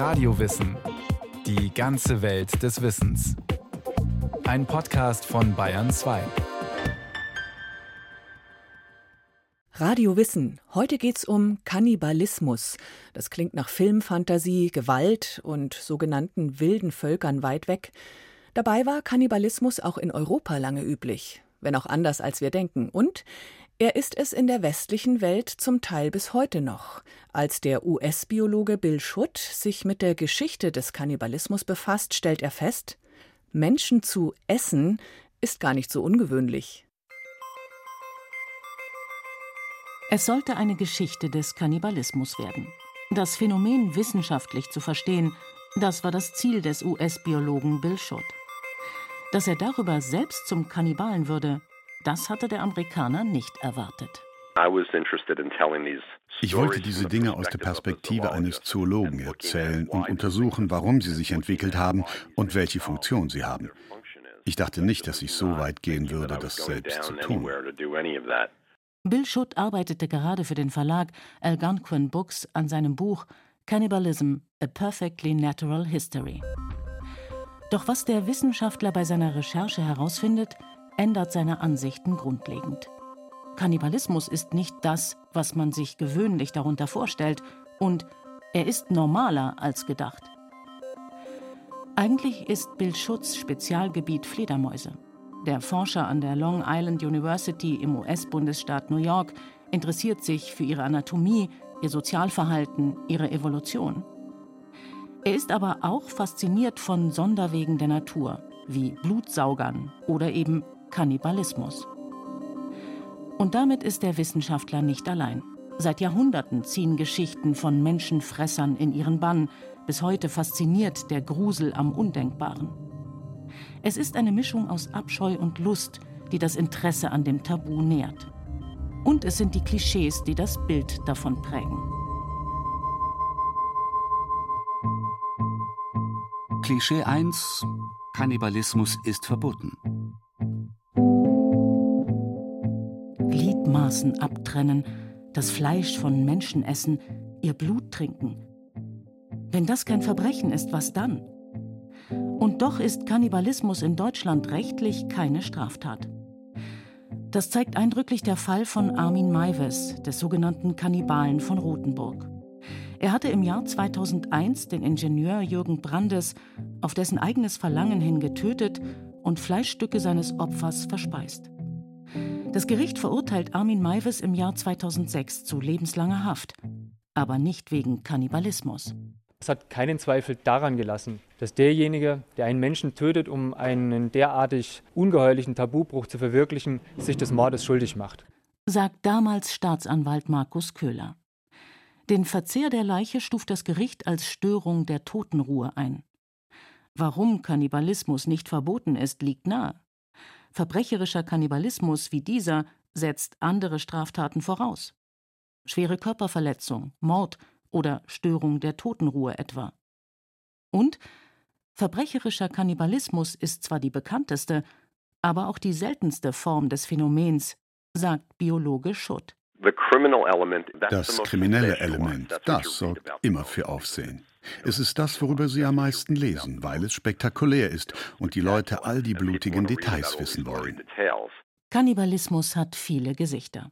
Radiowissen. Die ganze Welt des Wissens. Ein Podcast von Bayern 2. Radio Wissen. Heute geht's um Kannibalismus. Das klingt nach Filmfantasie, Gewalt und sogenannten wilden Völkern weit weg. Dabei war Kannibalismus auch in Europa lange üblich, wenn auch anders als wir denken. Und er ist es in der westlichen Welt zum Teil bis heute noch. Als der US-Biologe Bill Schutt sich mit der Geschichte des Kannibalismus befasst, stellt er fest, Menschen zu essen ist gar nicht so ungewöhnlich. Es sollte eine Geschichte des Kannibalismus werden. Das Phänomen wissenschaftlich zu verstehen, das war das Ziel des US-Biologen Bill Schutt. Dass er darüber selbst zum Kannibalen würde, das hatte der Amerikaner nicht erwartet. Ich wollte diese Dinge aus der Perspektive eines Zoologen erzählen und untersuchen, warum sie sich entwickelt haben und welche Funktion sie haben. Ich dachte nicht, dass ich so weit gehen würde, das selbst zu tun. Bill Schutt arbeitete gerade für den Verlag Algonquin Books an seinem Buch Cannibalism: A Perfectly Natural History. Doch was der Wissenschaftler bei seiner Recherche herausfindet, ändert seine Ansichten grundlegend. Kannibalismus ist nicht das, was man sich gewöhnlich darunter vorstellt, und er ist normaler als gedacht. Eigentlich ist Bill Schutz Spezialgebiet Fledermäuse. Der Forscher an der Long Island University im US-Bundesstaat New York interessiert sich für ihre Anatomie, ihr Sozialverhalten, ihre Evolution. Er ist aber auch fasziniert von Sonderwegen der Natur, wie Blutsaugern oder eben Kannibalismus. Und damit ist der Wissenschaftler nicht allein. Seit Jahrhunderten ziehen Geschichten von Menschenfressern in ihren Bann. Bis heute fasziniert der Grusel am Undenkbaren. Es ist eine Mischung aus Abscheu und Lust, die das Interesse an dem Tabu nährt. Und es sind die Klischees, die das Bild davon prägen. Klischee 1 Kannibalismus ist verboten. Gliedmaßen abtrennen, das Fleisch von Menschen essen, ihr Blut trinken. Wenn das kein Verbrechen ist, was dann? Und doch ist Kannibalismus in Deutschland rechtlich keine Straftat. Das zeigt eindrücklich der Fall von Armin Maives, des sogenannten Kannibalen von Rothenburg. Er hatte im Jahr 2001 den Ingenieur Jürgen Brandes auf dessen eigenes Verlangen hin getötet und Fleischstücke seines Opfers verspeist. Das Gericht verurteilt Armin Maives im Jahr 2006 zu lebenslanger Haft, aber nicht wegen Kannibalismus. Es hat keinen Zweifel daran gelassen, dass derjenige, der einen Menschen tötet, um einen derartig ungeheuerlichen Tabubruch zu verwirklichen, sich des Mordes schuldig macht. Sagt damals Staatsanwalt Markus Köhler. Den Verzehr der Leiche stuft das Gericht als Störung der Totenruhe ein. Warum Kannibalismus nicht verboten ist, liegt nahe. Verbrecherischer Kannibalismus wie dieser setzt andere Straftaten voraus. Schwere Körperverletzung, Mord oder Störung der Totenruhe etwa. Und verbrecherischer Kannibalismus ist zwar die bekannteste, aber auch die seltenste Form des Phänomens, sagt Biologe Schutt. Das kriminelle Element, das sorgt immer für Aufsehen. Es ist das, worüber Sie am meisten lesen, weil es spektakulär ist und die Leute all die blutigen Details wissen wollen. Kannibalismus hat viele Gesichter.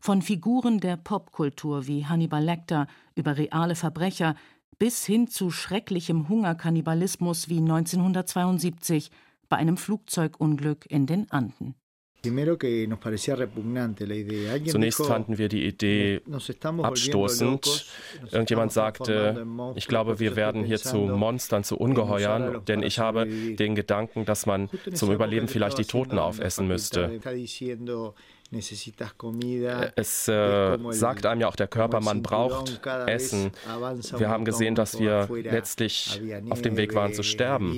Von Figuren der Popkultur wie Hannibal Lecter über reale Verbrecher bis hin zu schrecklichem Hungerkannibalismus wie 1972 bei einem Flugzeugunglück in den Anden. Zunächst fanden wir die Idee abstoßend. Irgendjemand sagte, ich glaube, wir werden hier zu Monstern, zu Ungeheuern, denn ich habe den Gedanken, dass man zum Überleben vielleicht die Toten aufessen müsste. Es äh, sagt einem ja auch der Körper, man braucht Essen. Wir haben gesehen, dass wir letztlich auf dem Weg waren zu sterben.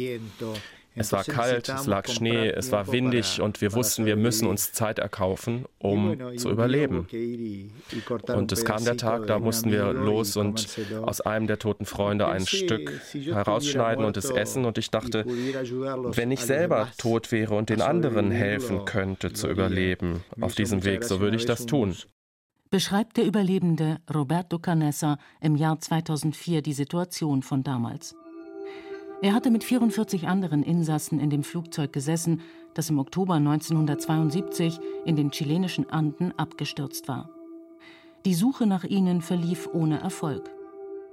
Es war kalt, es lag Schnee, es war windig und wir wussten, wir müssen uns Zeit erkaufen, um zu überleben. Und es kam der Tag, da mussten wir los und aus einem der toten Freunde ein Stück herausschneiden und es essen. Und ich dachte, wenn ich selber tot wäre und den anderen helfen könnte zu überleben auf diesem Weg, so würde ich das tun. beschreibt der Überlebende Roberto Canessa im Jahr 2004 die Situation von damals. Er hatte mit 44 anderen Insassen in dem Flugzeug gesessen, das im Oktober 1972 in den chilenischen Anden abgestürzt war. Die Suche nach ihnen verlief ohne Erfolg.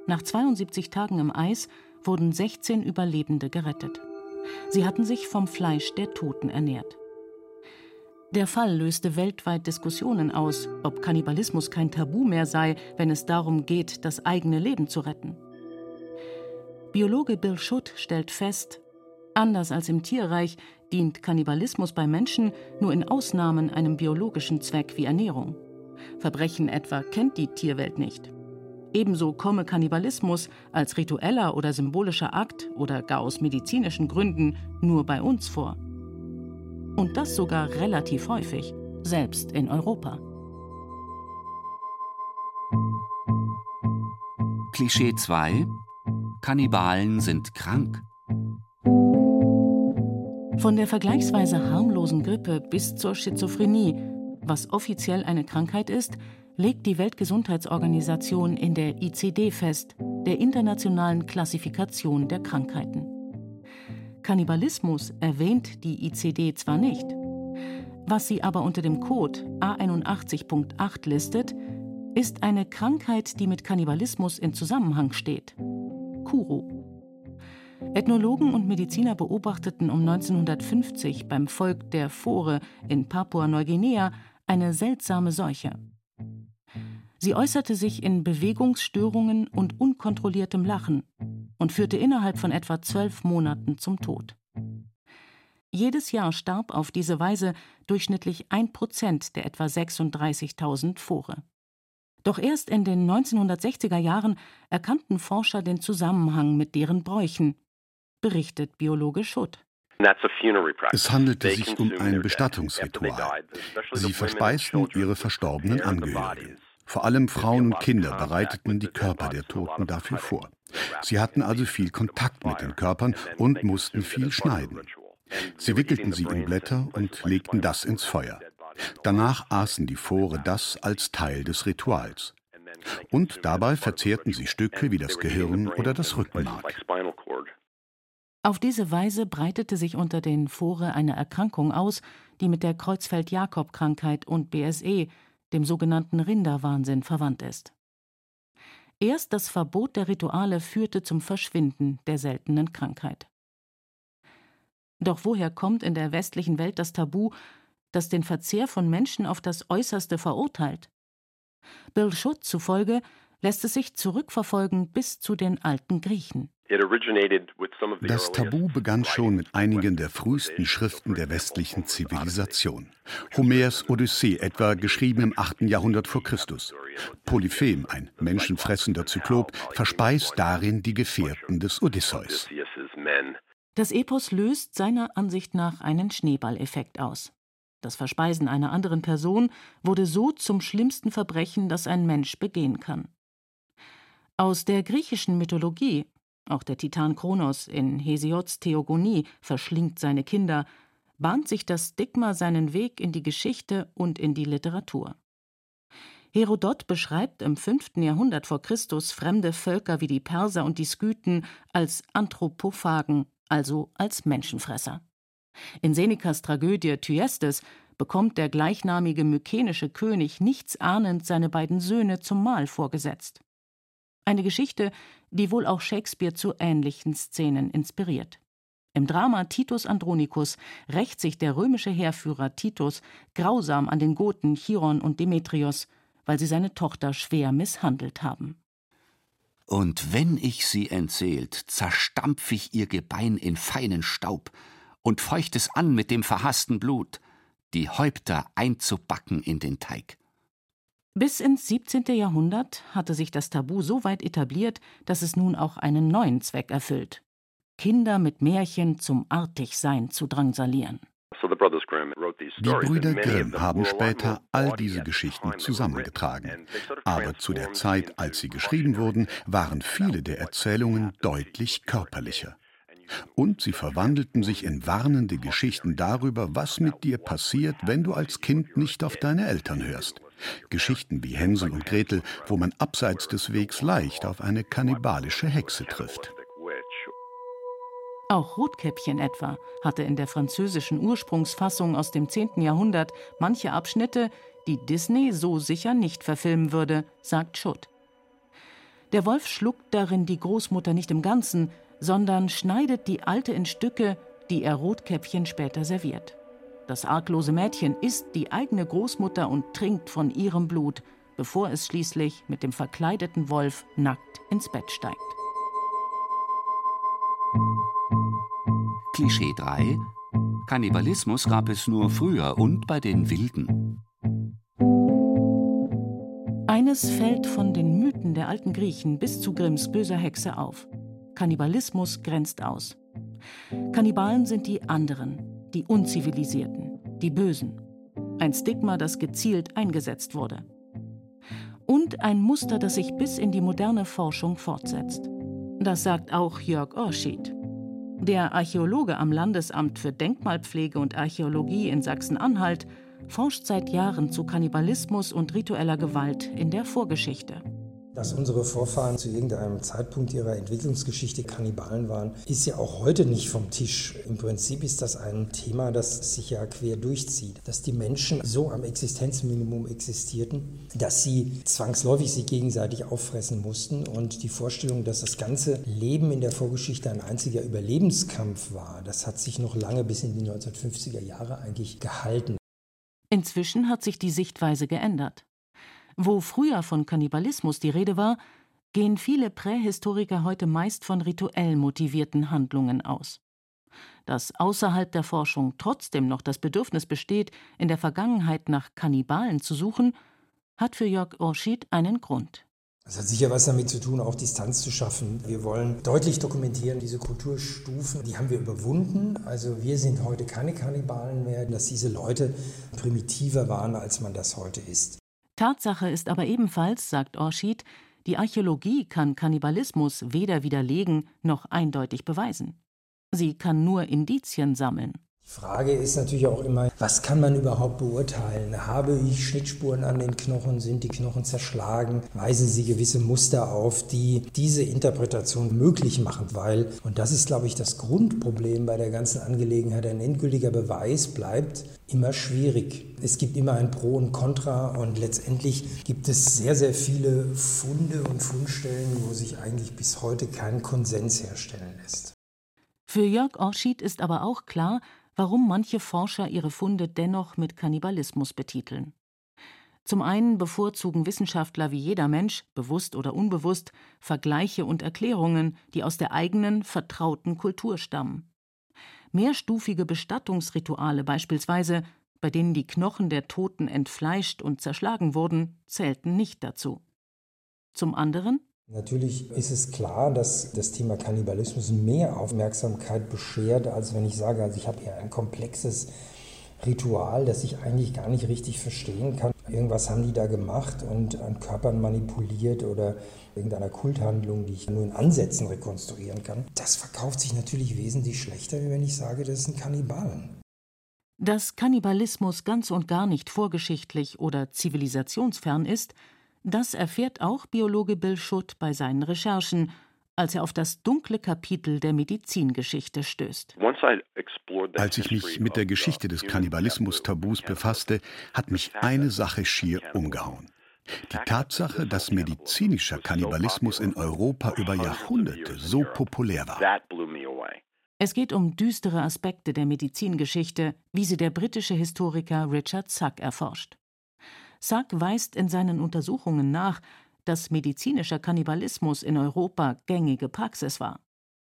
Nach 72 Tagen im Eis wurden 16 Überlebende gerettet. Sie hatten sich vom Fleisch der Toten ernährt. Der Fall löste weltweit Diskussionen aus, ob Kannibalismus kein Tabu mehr sei, wenn es darum geht, das eigene Leben zu retten. Biologe Bill Schutt stellt fest, anders als im Tierreich dient Kannibalismus bei Menschen nur in Ausnahmen einem biologischen Zweck wie Ernährung. Verbrechen etwa kennt die Tierwelt nicht. Ebenso komme Kannibalismus als ritueller oder symbolischer Akt oder gar aus medizinischen Gründen nur bei uns vor. Und das sogar relativ häufig, selbst in Europa. Klischee 2 Kannibalen sind krank. Von der vergleichsweise harmlosen Grippe bis zur Schizophrenie, was offiziell eine Krankheit ist, legt die Weltgesundheitsorganisation in der ICD fest, der Internationalen Klassifikation der Krankheiten. Kannibalismus erwähnt die ICD zwar nicht, was sie aber unter dem Code A81.8 listet, ist eine Krankheit, die mit Kannibalismus in Zusammenhang steht. Kuro. Ethnologen und Mediziner beobachteten um 1950 beim Volk der Fore in Papua-Neuguinea eine seltsame Seuche. Sie äußerte sich in Bewegungsstörungen und unkontrolliertem Lachen und führte innerhalb von etwa zwölf Monaten zum Tod. Jedes Jahr starb auf diese Weise durchschnittlich ein Prozent der etwa 36.000 Fore. Doch erst in den 1960er Jahren erkannten Forscher den Zusammenhang mit deren Bräuchen, berichtet Biologe Schutt. Es handelte sich um ein Bestattungsritual. Sie verspeisten ihre verstorbenen Angehörigen. Vor allem Frauen und Kinder bereiteten die Körper der Toten dafür vor. Sie hatten also viel Kontakt mit den Körpern und mussten viel schneiden. Sie wickelten sie in Blätter und legten das ins Feuer. Danach aßen die Fore das als Teil des Rituals. Und dabei verzehrten sie Stücke wie das Gehirn oder das Rückenmark. Auf diese Weise breitete sich unter den Fore eine Erkrankung aus, die mit der Kreuzfeld-Jakob-Krankheit und BSE, dem sogenannten Rinderwahnsinn, verwandt ist. Erst das Verbot der Rituale führte zum Verschwinden der seltenen Krankheit. Doch woher kommt in der westlichen Welt das Tabu, das den Verzehr von Menschen auf das Äußerste verurteilt? Bill Schutt zufolge lässt es sich zurückverfolgen bis zu den alten Griechen. Das Tabu begann schon mit einigen der frühesten Schriften der westlichen Zivilisation. Homers Odyssee etwa, geschrieben im 8. Jahrhundert vor Christus. Polyphem, ein menschenfressender Zyklop, verspeist darin die Gefährten des Odysseus. Das Epos löst seiner Ansicht nach einen Schneeballeffekt aus. Das Verspeisen einer anderen Person wurde so zum schlimmsten Verbrechen, das ein Mensch begehen kann. Aus der griechischen Mythologie auch der Titan Kronos in Hesiods Theogonie verschlingt seine Kinder, bahnt sich das Stigma seinen Weg in die Geschichte und in die Literatur. Herodot beschreibt im 5. Jahrhundert vor Christus fremde Völker wie die Perser und die Skythen als Anthropophagen, also als Menschenfresser. In Senecas Tragödie Thyestes bekommt der gleichnamige mykenische König nichtsahnend seine beiden Söhne zum Mahl vorgesetzt. Eine Geschichte, die wohl auch Shakespeare zu ähnlichen Szenen inspiriert. Im Drama Titus Andronicus rächt sich der römische Heerführer Titus grausam an den Goten Chiron und Demetrios, weil sie seine Tochter schwer misshandelt haben. Und wenn ich sie entseelt, zerstampf ich ihr Gebein in feinen Staub und feucht es an mit dem verhassten Blut, die Häupter einzubacken in den Teig. Bis ins 17. Jahrhundert hatte sich das Tabu so weit etabliert, dass es nun auch einen neuen Zweck erfüllt: Kinder mit Märchen zum Artigsein zu drangsalieren. Die Brüder Grimm haben später all diese Geschichten zusammengetragen. Aber zu der Zeit, als sie geschrieben wurden, waren viele der Erzählungen deutlich körperlicher. Und sie verwandelten sich in warnende Geschichten darüber, was mit dir passiert, wenn du als Kind nicht auf deine Eltern hörst. Geschichten wie Hänsel und Gretel, wo man abseits des Wegs leicht auf eine kannibalische Hexe trifft. Auch Rotkäppchen etwa hatte in der französischen Ursprungsfassung aus dem 10. Jahrhundert manche Abschnitte, die Disney so sicher nicht verfilmen würde, sagt Schutt. Der Wolf schluckt darin die Großmutter nicht im Ganzen, sondern schneidet die Alte in Stücke, die er Rotkäppchen später serviert. Das arglose Mädchen isst die eigene Großmutter und trinkt von ihrem Blut, bevor es schließlich mit dem verkleideten Wolf nackt ins Bett steigt. Klischee 3 Kannibalismus gab es nur früher und bei den Wilden. Eines fällt von den Mythen der alten Griechen bis zu Grimms böser Hexe auf. Kannibalismus grenzt aus. Kannibalen sind die anderen, die Unzivilisierten, die Bösen. Ein Stigma, das gezielt eingesetzt wurde. Und ein Muster, das sich bis in die moderne Forschung fortsetzt. Das sagt auch Jörg Orschied. Der Archäologe am Landesamt für Denkmalpflege und Archäologie in Sachsen-Anhalt forscht seit Jahren zu Kannibalismus und ritueller Gewalt in der Vorgeschichte. Dass unsere Vorfahren zu irgendeinem Zeitpunkt ihrer Entwicklungsgeschichte Kannibalen waren, ist ja auch heute nicht vom Tisch. Im Prinzip ist das ein Thema, das sich ja quer durchzieht. Dass die Menschen so am Existenzminimum existierten, dass sie zwangsläufig sich gegenseitig auffressen mussten und die Vorstellung, dass das ganze Leben in der Vorgeschichte ein einziger Überlebenskampf war, das hat sich noch lange bis in die 1950er Jahre eigentlich gehalten. Inzwischen hat sich die Sichtweise geändert. Wo früher von Kannibalismus die Rede war, gehen viele Prähistoriker heute meist von rituell motivierten Handlungen aus. Dass außerhalb der Forschung trotzdem noch das Bedürfnis besteht, in der Vergangenheit nach Kannibalen zu suchen, hat für Jörg Orschied einen Grund. Das hat sicher was damit zu tun, auch Distanz zu schaffen. Wir wollen deutlich dokumentieren, diese Kulturstufen, die haben wir überwunden. Also wir sind heute keine Kannibalen mehr, dass diese Leute primitiver waren, als man das heute ist. Tatsache ist aber ebenfalls, sagt Orschied, die Archäologie kann Kannibalismus weder widerlegen noch eindeutig beweisen. Sie kann nur Indizien sammeln. Frage ist natürlich auch immer, was kann man überhaupt beurteilen? Habe ich Schnittspuren an den Knochen? Sind die Knochen zerschlagen? Weisen sie gewisse Muster auf, die diese Interpretation möglich machen? Weil, und das ist, glaube ich, das Grundproblem bei der ganzen Angelegenheit, ein endgültiger Beweis bleibt immer schwierig. Es gibt immer ein Pro und Contra und letztendlich gibt es sehr, sehr viele Funde und Fundstellen, wo sich eigentlich bis heute kein Konsens herstellen lässt. Für Jörg Orschied ist aber auch klar, warum manche Forscher ihre Funde dennoch mit Kannibalismus betiteln. Zum einen bevorzugen Wissenschaftler wie jeder Mensch, bewusst oder unbewusst, Vergleiche und Erklärungen, die aus der eigenen, vertrauten Kultur stammen. Mehrstufige Bestattungsrituale beispielsweise, bei denen die Knochen der Toten entfleischt und zerschlagen wurden, zählten nicht dazu. Zum anderen Natürlich ist es klar, dass das Thema Kannibalismus mehr Aufmerksamkeit beschert, als wenn ich sage, also ich habe hier ein komplexes Ritual, das ich eigentlich gar nicht richtig verstehen kann. Irgendwas haben die da gemacht und an Körpern manipuliert oder irgendeiner Kulthandlung, die ich nur in Ansätzen rekonstruieren kann. Das verkauft sich natürlich wesentlich schlechter, wenn ich sage, das sind Kannibalen. Dass Kannibalismus ganz und gar nicht vorgeschichtlich oder zivilisationsfern ist, das erfährt auch Biologe Bill Schutt bei seinen Recherchen, als er auf das dunkle Kapitel der Medizingeschichte stößt. Als ich mich mit der Geschichte des Kannibalismus-Tabus befasste, hat mich eine Sache schier umgehauen. Die Tatsache, dass medizinischer Kannibalismus in Europa über Jahrhunderte so populär war. Es geht um düstere Aspekte der Medizingeschichte, wie sie der britische Historiker Richard Sack erforscht. Sack weist in seinen Untersuchungen nach, dass medizinischer Kannibalismus in Europa gängige Praxis war.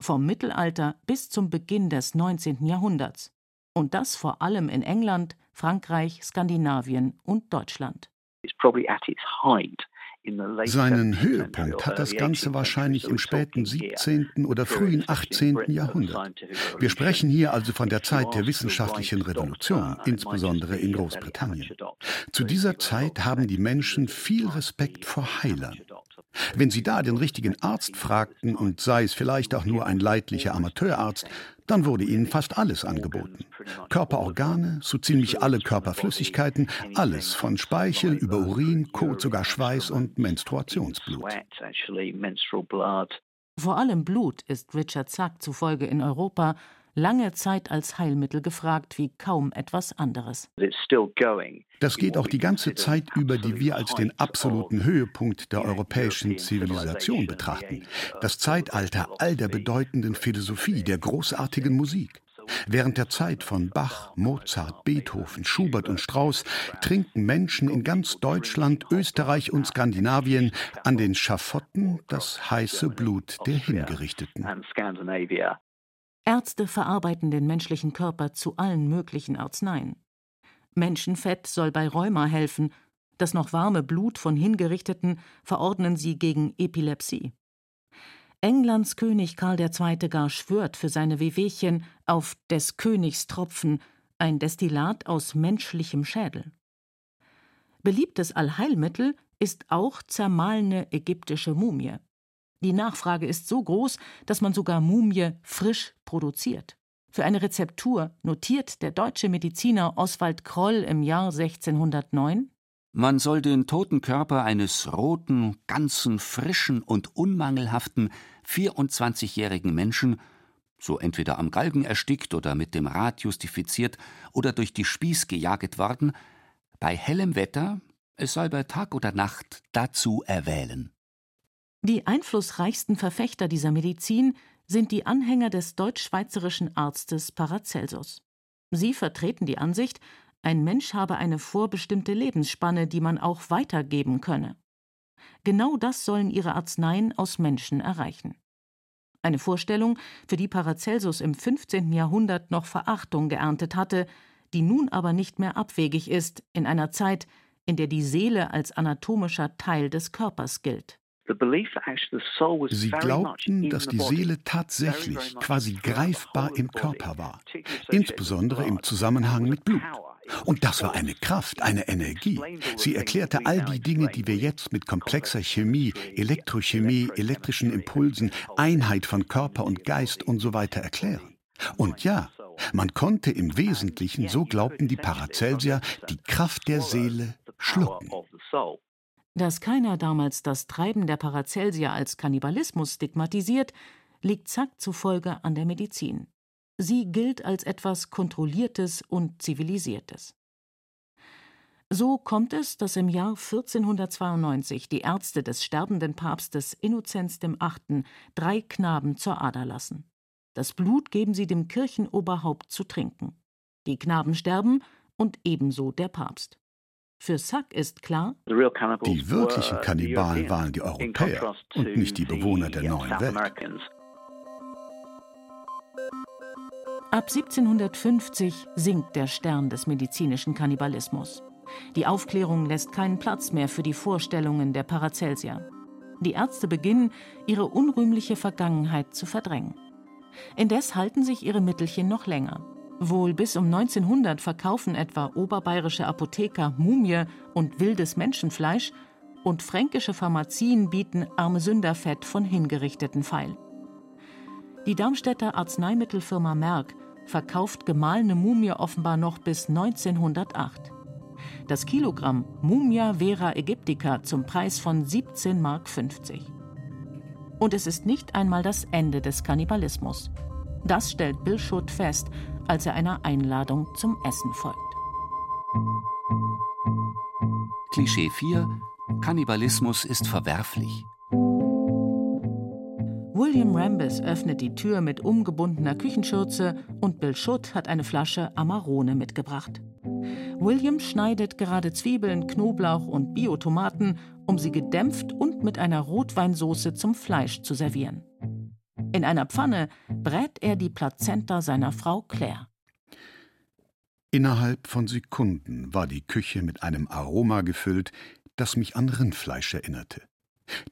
Vom Mittelalter bis zum Beginn des 19. Jahrhunderts. Und das vor allem in England, Frankreich, Skandinavien und Deutschland. Seinen Höhepunkt hat das Ganze wahrscheinlich im späten 17. oder frühen 18. Jahrhundert. Wir sprechen hier also von der Zeit der wissenschaftlichen Revolution, insbesondere in Großbritannien. Zu dieser Zeit haben die Menschen viel Respekt vor Heilern. Wenn sie da den richtigen Arzt fragten, und sei es vielleicht auch nur ein leidlicher Amateurarzt, Dann wurde ihnen fast alles angeboten. Körperorgane, so ziemlich alle Körperflüssigkeiten, alles von Speichel über Urin, Kot, sogar Schweiß und Menstruationsblut. Vor allem Blut ist Richard Zack zufolge in Europa lange Zeit als Heilmittel gefragt wie kaum etwas anderes. Das geht auch die ganze Zeit über, die wir als den absoluten Höhepunkt der europäischen Zivilisation betrachten. Das Zeitalter all der bedeutenden Philosophie, der großartigen Musik. Während der Zeit von Bach, Mozart, Beethoven, Schubert und Strauss trinken Menschen in ganz Deutschland, Österreich und Skandinavien an den Schafotten das heiße Blut der Hingerichteten. Ärzte verarbeiten den menschlichen Körper zu allen möglichen Arzneien. Menschenfett soll bei Rheuma helfen, das noch warme Blut von Hingerichteten verordnen sie gegen Epilepsie. Englands König Karl II. gar schwört für seine Wehwehchen auf des Königs Tropfen, ein Destillat aus menschlichem Schädel. Beliebtes Allheilmittel ist auch zermahlene ägyptische Mumie. Die Nachfrage ist so groß, dass man sogar Mumie frisch produziert. Für eine Rezeptur notiert der deutsche Mediziner Oswald Kroll im Jahr 1609 Man soll den toten Körper eines roten, ganzen, frischen und unmangelhaften 24-jährigen Menschen, so entweder am Galgen erstickt oder mit dem Rad justifiziert oder durch die Spieß gejaget worden, bei hellem Wetter, es sei bei Tag oder Nacht, dazu erwählen. Die einflussreichsten Verfechter dieser Medizin sind die Anhänger des deutsch-schweizerischen Arztes Paracelsus. Sie vertreten die Ansicht, ein Mensch habe eine vorbestimmte Lebensspanne, die man auch weitergeben könne. Genau das sollen ihre Arzneien aus Menschen erreichen. Eine Vorstellung, für die Paracelsus im 15. Jahrhundert noch Verachtung geerntet hatte, die nun aber nicht mehr abwegig ist in einer Zeit, in der die Seele als anatomischer Teil des Körpers gilt. Sie glaubten, dass die Seele tatsächlich quasi greifbar im Körper war, insbesondere im Zusammenhang mit Blut. Und das war eine Kraft, eine Energie. Sie erklärte all die Dinge, die wir jetzt mit komplexer Chemie, Elektrochemie, elektrischen Impulsen, Einheit von Körper und Geist und so weiter erklären. Und ja, man konnte im Wesentlichen, so glaubten die Paracelsier, die Kraft der Seele schlucken. Dass keiner damals das Treiben der Paracelsier als Kannibalismus stigmatisiert, liegt Zack zufolge an der Medizin. Sie gilt als etwas Kontrolliertes und Zivilisiertes. So kommt es, dass im Jahr 1492 die Ärzte des sterbenden Papstes Innozenz VIII. drei Knaben zur Ader lassen. Das Blut geben sie dem Kirchenoberhaupt zu trinken. Die Knaben sterben und ebenso der Papst. Für Sack ist klar, die wirklichen Kannibalen waren die Europäer und nicht die Bewohner der neuen Welt. Ab 1750 sinkt der Stern des medizinischen Kannibalismus. Die Aufklärung lässt keinen Platz mehr für die Vorstellungen der Paracelsier. Die Ärzte beginnen, ihre unrühmliche Vergangenheit zu verdrängen. Indes halten sich ihre Mittelchen noch länger. Wohl bis um 1900 verkaufen etwa oberbayerische Apotheker Mumie und wildes Menschenfleisch und fränkische Pharmazien bieten Armesünderfett von hingerichteten Pfeil. Die Darmstädter Arzneimittelfirma Merck verkauft gemahlene Mumie offenbar noch bis 1908. Das Kilogramm Mumia vera aegyptica zum Preis von 17,50 Mark. Und es ist nicht einmal das Ende des Kannibalismus. Das stellt Bill Schutt fest, als er einer Einladung zum Essen folgt. Klischee 4 Kannibalismus ist verwerflich. William Rambis öffnet die Tür mit umgebundener Küchenschürze und Bill Schutt hat eine Flasche Amarone mitgebracht. William schneidet gerade Zwiebeln, Knoblauch und Biotomaten, um sie gedämpft und mit einer Rotweinsoße zum Fleisch zu servieren. In einer Pfanne brät er die Plazenta seiner Frau Claire. Innerhalb von Sekunden war die Küche mit einem Aroma gefüllt, das mich an Rindfleisch erinnerte.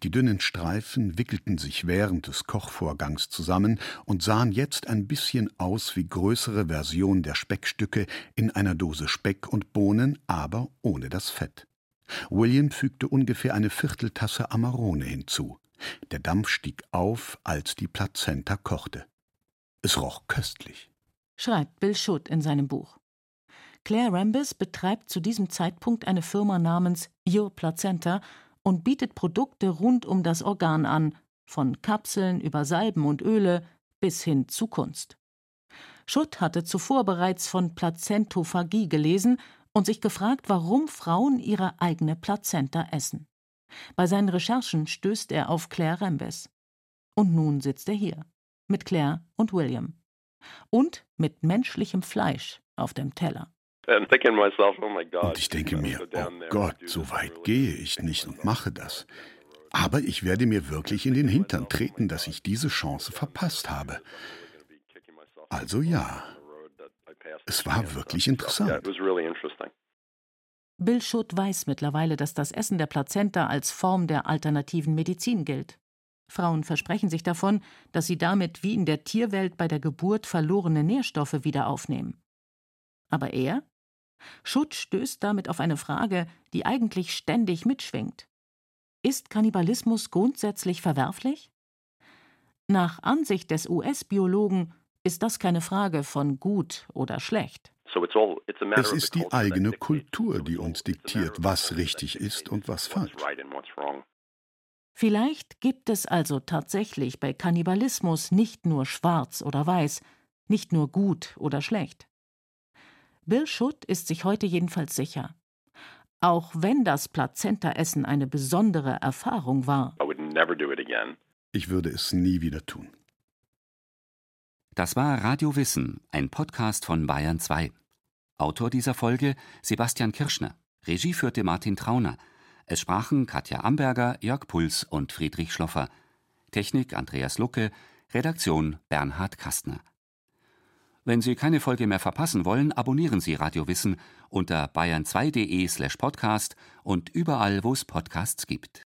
Die dünnen Streifen wickelten sich während des Kochvorgangs zusammen und sahen jetzt ein bisschen aus wie größere Versionen der Speckstücke in einer Dose Speck und Bohnen, aber ohne das Fett. William fügte ungefähr eine Es roch köstlich. Schreibt Bill Schutt in seinem Buch. Claire Rambis betreibt zu diesem Zeitpunkt eine Firma namens Your Placenta und bietet Produkte rund um das Organ an, von Kapseln über Salben und Öle bis hin zu Kunst. Schutt hatte zuvor bereits von Plazentophagie gelesen und sich gefragt, warum Frauen ihre eigene Plazenta essen. Bei seinen Recherchen stößt er auf Claire Rembes. Und nun sitzt er hier, mit Claire und William. Und mit menschlichem Fleisch auf dem Teller. Oh und ich denke mir, oh Gott, so weit gehe ich nicht und mache das. Aber ich werde mir wirklich in den Hintern treten, dass ich diese Chance verpasst habe. Also ja, es war wirklich interessant. Bill Schutt weiß mittlerweile, dass das Essen der Plazenta als Form der alternativen Medizin gilt. Frauen versprechen sich davon, dass sie damit wie in der Tierwelt bei der Geburt verlorene Nährstoffe wieder aufnehmen. Aber er? Schutt stößt damit auf eine Frage, die eigentlich ständig mitschwingt. Ist Kannibalismus grundsätzlich verwerflich? Nach Ansicht des US-Biologen ist das keine Frage von gut oder schlecht. Es ist die eigene Kultur, die uns diktiert, was richtig ist und was falsch. Vielleicht gibt es also tatsächlich bei Kannibalismus nicht nur schwarz oder weiß, nicht nur gut oder schlecht. Bill Schutt ist sich heute jedenfalls sicher. Auch wenn das Plazenta-Essen eine besondere Erfahrung war. Ich würde es nie wieder tun. Das war Radio Wissen, ein Podcast von Bayern 2. Autor dieser Folge Sebastian Kirschner. Regie führte Martin Trauner. Es sprachen Katja Amberger, Jörg Puls und Friedrich Schloffer. Technik Andreas Lucke. Redaktion Bernhard Kastner. Wenn Sie keine Folge mehr verpassen wollen, abonnieren Sie Radio Wissen unter bayern2.de slash podcast und überall, wo es Podcasts gibt.